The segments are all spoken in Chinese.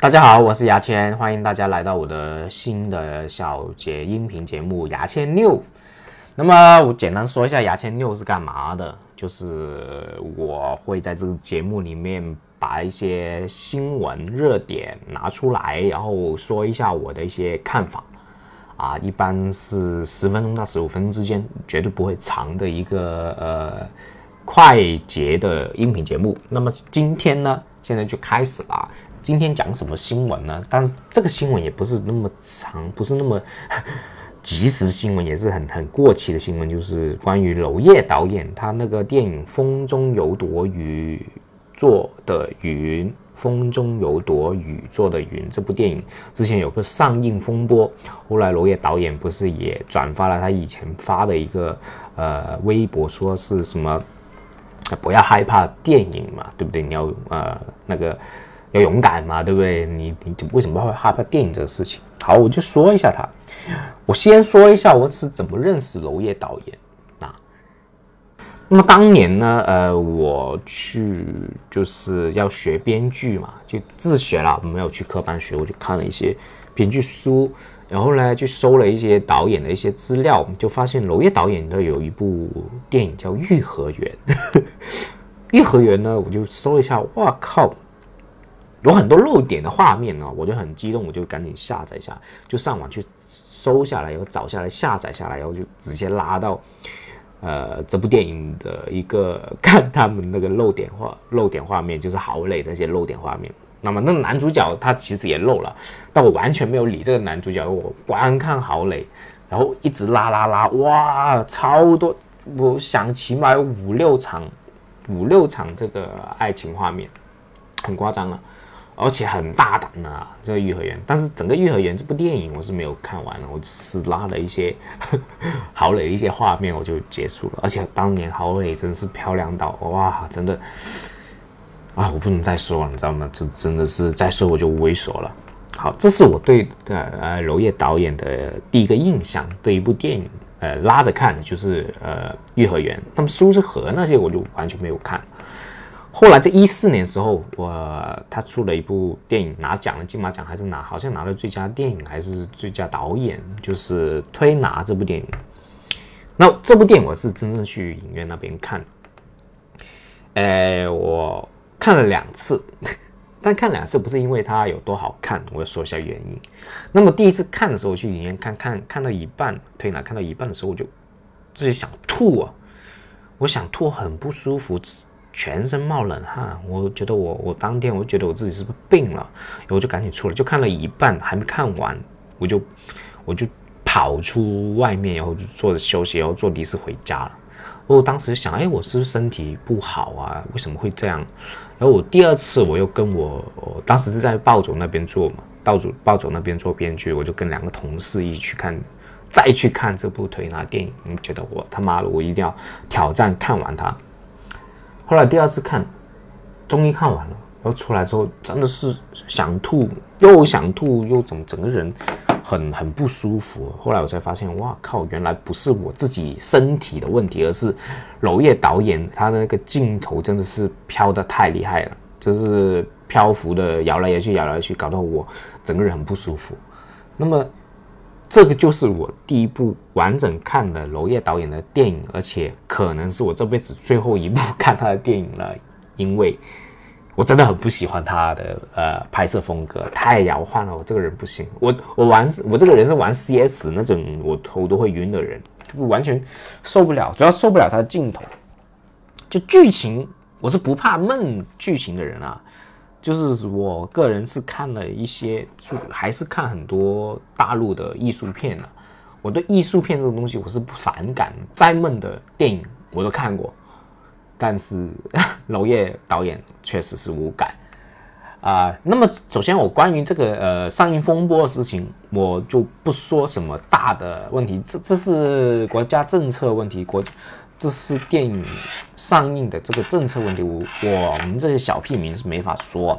大家好，我是牙签，欢迎大家来到我的新的小节音频节目《牙签六》。那么我简单说一下《牙签六》是干嘛的，就是我会在这个节目里面把一些新闻热点拿出来，然后说一下我的一些看法。啊，一般是十分钟到十五分钟之间，绝对不会长的一个呃快捷的音频节目。那么今天呢，现在就开始了。今天讲什么新闻呢？但是这个新闻也不是那么长，不是那么及时新闻，也是很很过期的新闻，就是关于娄烨导演他那个电影《风中有朵雨做的云》，《风中有朵雨做的云》这部电影之前有个上映风波，后来娄烨导演不是也转发了他以前发的一个呃微博，说是什么不要害怕电影嘛，对不对？你要呃那个。要勇敢嘛，对不对？你你为什么会害怕电影这个事情？好，我就说一下他。我先说一下我是怎么认识娄烨导演啊。那么当年呢，呃，我去就是要学编剧嘛，就自学了，没有去科班学，我就看了一些编剧书，然后呢，就搜了一些导演的一些资料，就发现娄烨导演的有一部电影叫《颐和园》。颐和园呢，我就搜一下，哇靠！有很多漏点的画面呢，我就很激动，我就赶紧下载下，就上网去搜下来，然后找下来下载下来，然后就直接拉到呃这部电影的一个看他们那个漏点画漏点画面，就是郝蕾那些漏点画面。那么那男主角他其实也漏了，但我完全没有理这个男主角，我观看郝蕾，然后一直拉拉拉，哇，超多，我想起码有五六场五六场这个爱情画面，很夸张了。而且很大胆啊，这个《颐和园》，但是整个《颐和园》这部电影我是没有看完了，我只是拉了一些郝蕾的一些画面，我就结束了。而且当年郝蕾真是漂亮到哇，真的啊，我不能再说了，你知道吗？就真的是再说我就猥琐了。好，这是我对呃娄烨导演的第一个印象，这一部电影呃拉着看的就是呃《颐和园》，那么《苏之河》那些我就完全没有看。后来在一四年时候，我他出了一部电影，拿奖了金马奖还是拿，好像拿了最佳电影还是最佳导演，就是《推拿》这部电影。那这部电影我是真正去影院那边看，呃，我看了两次，但看两次不是因为它有多好看，我要说一下原因。那么第一次看的时候去影院看，看看到一半，推拿看到一半的时候我就自己想吐啊，我想吐很不舒服。全身冒冷汗，我觉得我我当天我就觉得我自己是不是病了，然后我就赶紧出来，就看了一半还没看完，我就我就跑出外面，然后就坐着休息，然后坐的士回家了。我当时想，哎，我是不是身体不好啊？为什么会这样？然后我第二次我又跟我，当时是在暴走那边做嘛，暴走暴走那边做编剧，我就跟两个同事一起去看，再去看这部推拿电影。你觉得我他妈的，我一定要挑战看完它。后来第二次看，终于看完了，然后出来之后真的是想吐，又想吐，又怎么整个人很很不舒服。后来我才发现，哇靠，原来不是我自己身体的问题，而是娄烨导演他的那个镜头真的是飘得太厉害了，就是漂浮的摇来摇去，摇来摇去，搞到我整个人很不舒服。那么。这个就是我第一部完整看的娄烨导演的电影，而且可能是我这辈子最后一部看他的电影了，因为我真的很不喜欢他的呃拍摄风格，太摇晃了，我这个人不行，我我玩我这个人是玩 CS 那种我头都会晕的人，就完全受不了，主要受不了他的镜头，就剧情我是不怕闷剧情的人啊。就是我个人是看了一些，就还是看很多大陆的艺术片了。我对艺术片这种东西我是不反感，再闷的电影我都看过。但是 娄烨导演确实是无感啊。那么首先我关于这个呃上映风波的事情，我就不说什么大的问题，这这是国家政策问题，国。这是电影上映的这个政策问题，我我们这些小屁民是没法说。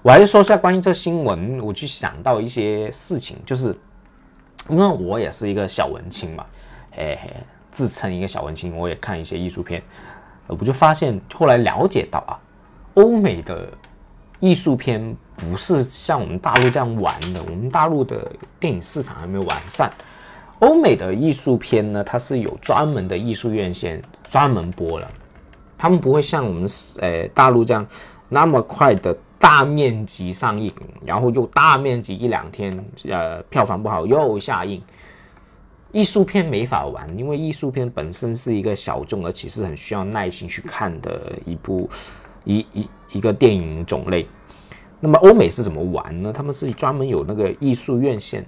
我还是说下关于这新闻，我去想到一些事情，就是因为我也是一个小文青嘛，嘿嘿，自称一个小文青，我也看一些艺术片，我就发现后来了解到啊，欧美的艺术片不是像我们大陆这样玩的，我们大陆的电影市场还没有完善。欧美的艺术片呢，它是有专门的艺术院线专门播了，他们不会像我们呃大陆这样那么快的大面积上映，然后又大面积一两天，呃票房不好又下映。艺术片没法玩，因为艺术片本身是一个小众而且是很需要耐心去看的一部一一一个电影种类。那么欧美是怎么玩呢？他们是专门有那个艺术院线，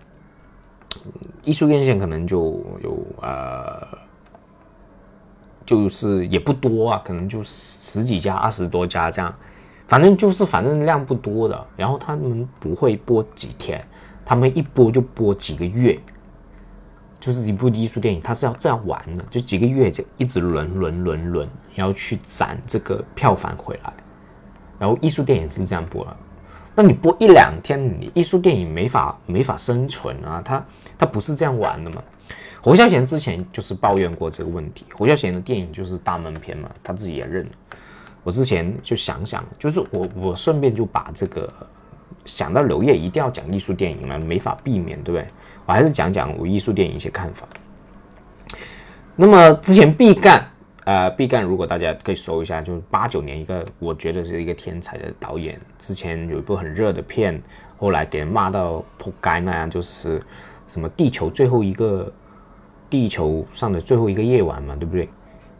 艺术院线可能就有呃，就是也不多啊，可能就十几家、二十多家这样，反正就是反正量不多的。然后他们不会播几天，他们一播就播几个月。就是一部艺术电影，它是要这样玩的，就几个月就一直轮轮轮轮，然后去攒这个票房回来。然后艺术电影是这样播的，那你播一两天，你艺术电影没法没法生存啊！它它不是这样玩的嘛？侯孝贤之前就是抱怨过这个问题。侯孝贤的电影就是大闷片嘛，他自己也认。我之前就想想，就是我我顺便就把这个想到刘烨一定要讲艺术电影了，没法避免，对不对？我还是讲讲我艺术电影一些看法。那么之前毕赣，呃，毕赣如果大家可以搜一下，就是八九年一个我觉得是一个天才的导演。之前有一部很热的片，后来给人骂到扑街那样，就是什么地球最后一个地球上的最后一个夜晚嘛，对不对？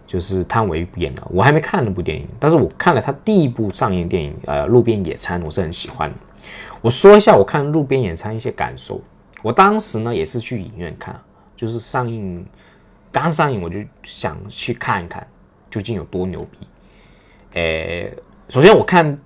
就是汤唯演的，我还没看那部电影，但是我看了他第一部上映电影，呃，路边野餐，我是很喜欢的。我说一下我看路边野餐一些感受。我当时呢也是去影院看，就是上映刚上映我就想去看一看究竟有多牛逼。诶，首先我看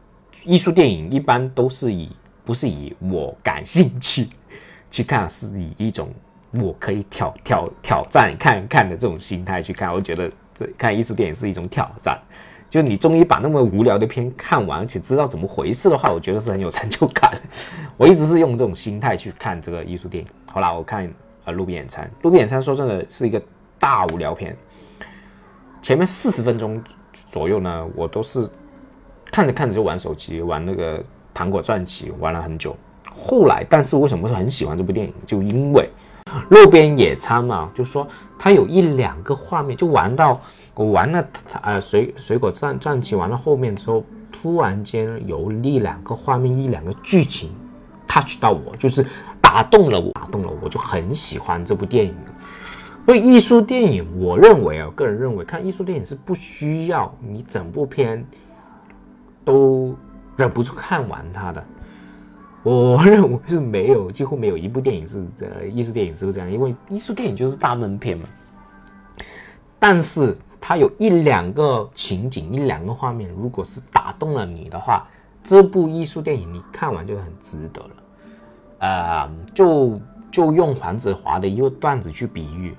艺术电影一般都是以不是以我感兴趣 去看，是以一种我可以挑挑挑战看看的这种心态去看。我觉得这看艺术电影是一种挑战。就你终于把那么无聊的片看完，而且知道怎么回事的话，我觉得是很有成就感。我一直是用这种心态去看这个艺术电影。好啦，我看呃《路边野餐》，《路边野餐》说真的是一个大无聊片。前面四十分钟左右呢，我都是看着看着就玩手机，玩那个糖果传奇，玩了很久。后来，但是为什么很喜欢这部电影？就因为《路边野餐》嘛，就说它有一两个画面，就玩到。我玩了，呃，水水果战战棋玩到后面之后，突然间有一两个画面，一两个剧情 touch 到我，就是打动了我，打动了我，就很喜欢这部电影。所以艺术电影，我认为啊，个人认为看艺术电影是不需要你整部片都忍不住看完它的。我认为是没有，几乎没有一部电影是这艺术电影是不是这样？因为艺术电影就是大闷片嘛。但是。它有一两个情景，一两个画面，如果是打动了你的话，这部艺术电影你看完就很值得了。呃，就就用黄子华的一个段子去比喻，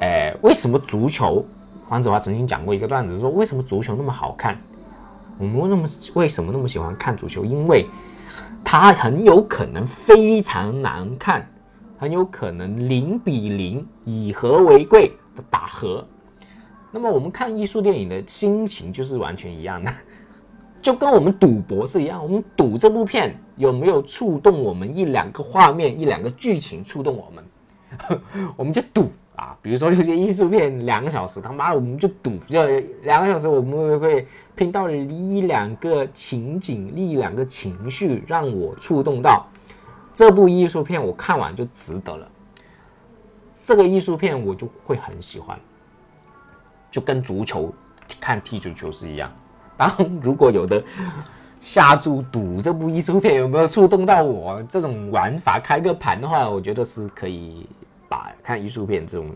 哎，为什么足球？黄子华曾经讲过一个段子，说为什么足球那么好看？我们那么为什么那么喜欢看足球？因为它很有可能非常难看，很有可能零比零以和为贵的打和。那么我们看艺术电影的心情就是完全一样的，就跟我们赌博是一样。我们赌这部片有没有触动我们一两个画面、一两个剧情触动我们，我们就赌啊。比如说有些艺术片两个小时，他妈我们就赌，就两个小时我们会拼到一两个情景、一两个情绪让我触动到这部艺术片，我看完就值得了。这个艺术片我就会很喜欢。就跟足球看踢足球是一样。当然，如果有的下注赌这部艺术片有没有触动到我，这种玩法开个盘的话，我觉得是可以把看艺术片这种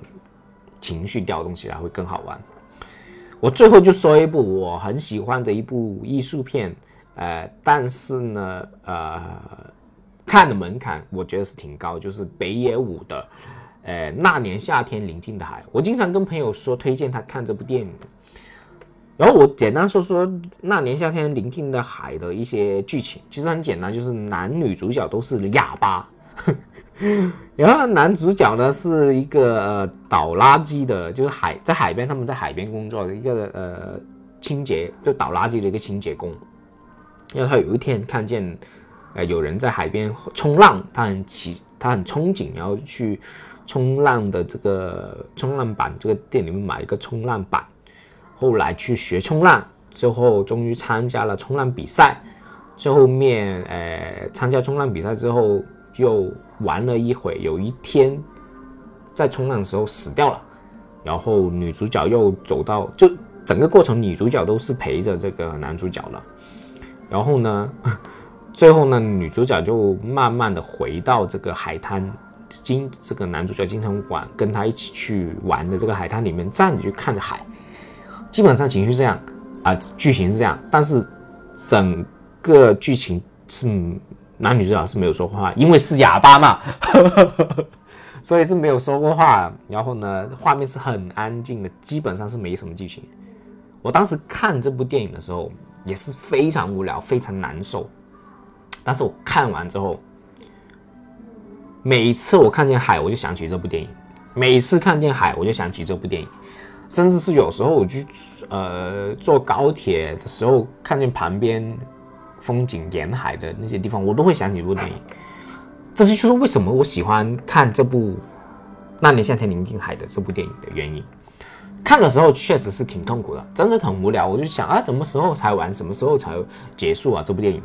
情绪调动起来会更好玩。我最后就说一部我很喜欢的一部艺术片，呃，但是呢，呃，看的门槛我觉得是挺高，就是北野武的。呃，那年夏天临近的海，我经常跟朋友说推荐他看这部电影。然后我简单说说那年夏天临近的海的一些剧情，其实很简单，就是男女主角都是哑巴。然后男主角呢是一个呃倒垃圾的，就是海在海边，他们在海边工作的一个呃清洁，就倒垃圾的一个清洁工。因为他有一天看见呃，有人在海边冲浪，他很奇，他很憧憬，然后去冲浪的这个冲浪板，这个店里面买一个冲浪板，后来去学冲浪，最后终于参加了冲浪比赛，最后面呃参加冲浪比赛之后又玩了一会，有一天在冲浪的时候死掉了，然后女主角又走到就整个过程女主角都是陪着这个男主角了，然后呢？最后呢，女主角就慢慢的回到这个海滩，经这个男主角经常玩，跟他一起去玩的这个海滩里面站着去看着海，基本上情绪这样啊，剧情是这样，但是整个剧情是男女主角是没有说话，因为是哑巴嘛，所以是没有说过话。然后呢，画面是很安静的，基本上是没什么剧情。我当时看这部电影的时候也是非常无聊，非常难受。但是我看完之后，每一次我看见海，我就想起这部电影；每次看见海，我就想起这部电影。甚至是有时候我去呃坐高铁的时候，看见旁边风景沿海的那些地方，我都会想起这部电影。这是就是为什么我喜欢看这部《那年夏天宁静海》的这部电影的原因。看的时候确实是挺痛苦的，真的很无聊。我就想啊，什么时候才完？什么时候才结束啊？这部电影。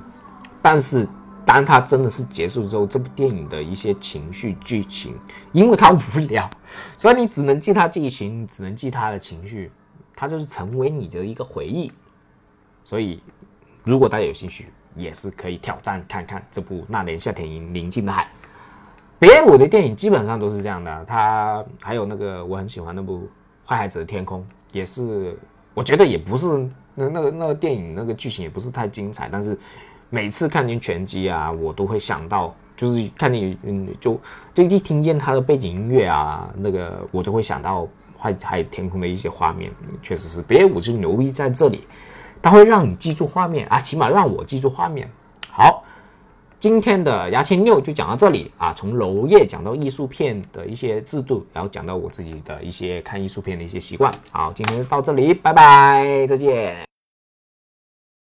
但是，当它真的是结束之后，这部电影的一些情绪剧情，因为它无聊，所以你只能记它剧情，只能记它的情绪，它就是成为你的一个回忆。所以，如果大家有兴趣，也是可以挑战看看这部《那年夏天宁静的海》。别武的电影基本上都是这样的，他还有那个我很喜欢那部《坏孩子的天空》，也是我觉得也不是那那个那个电影那个剧情也不是太精彩，但是。每次看见拳击啊，我都会想到，就是看见嗯，就就一听见他的背景音乐啊，那个我就会想到海海天空的一些画面，确实是别武就牛逼在这里，它会让你记住画面啊，起码让我记住画面。好，今天的牙签六就讲到这里啊，从娄烨讲到艺术片的一些制度，然后讲到我自己的一些看艺术片的一些习惯。好，今天就到这里，拜拜，再见。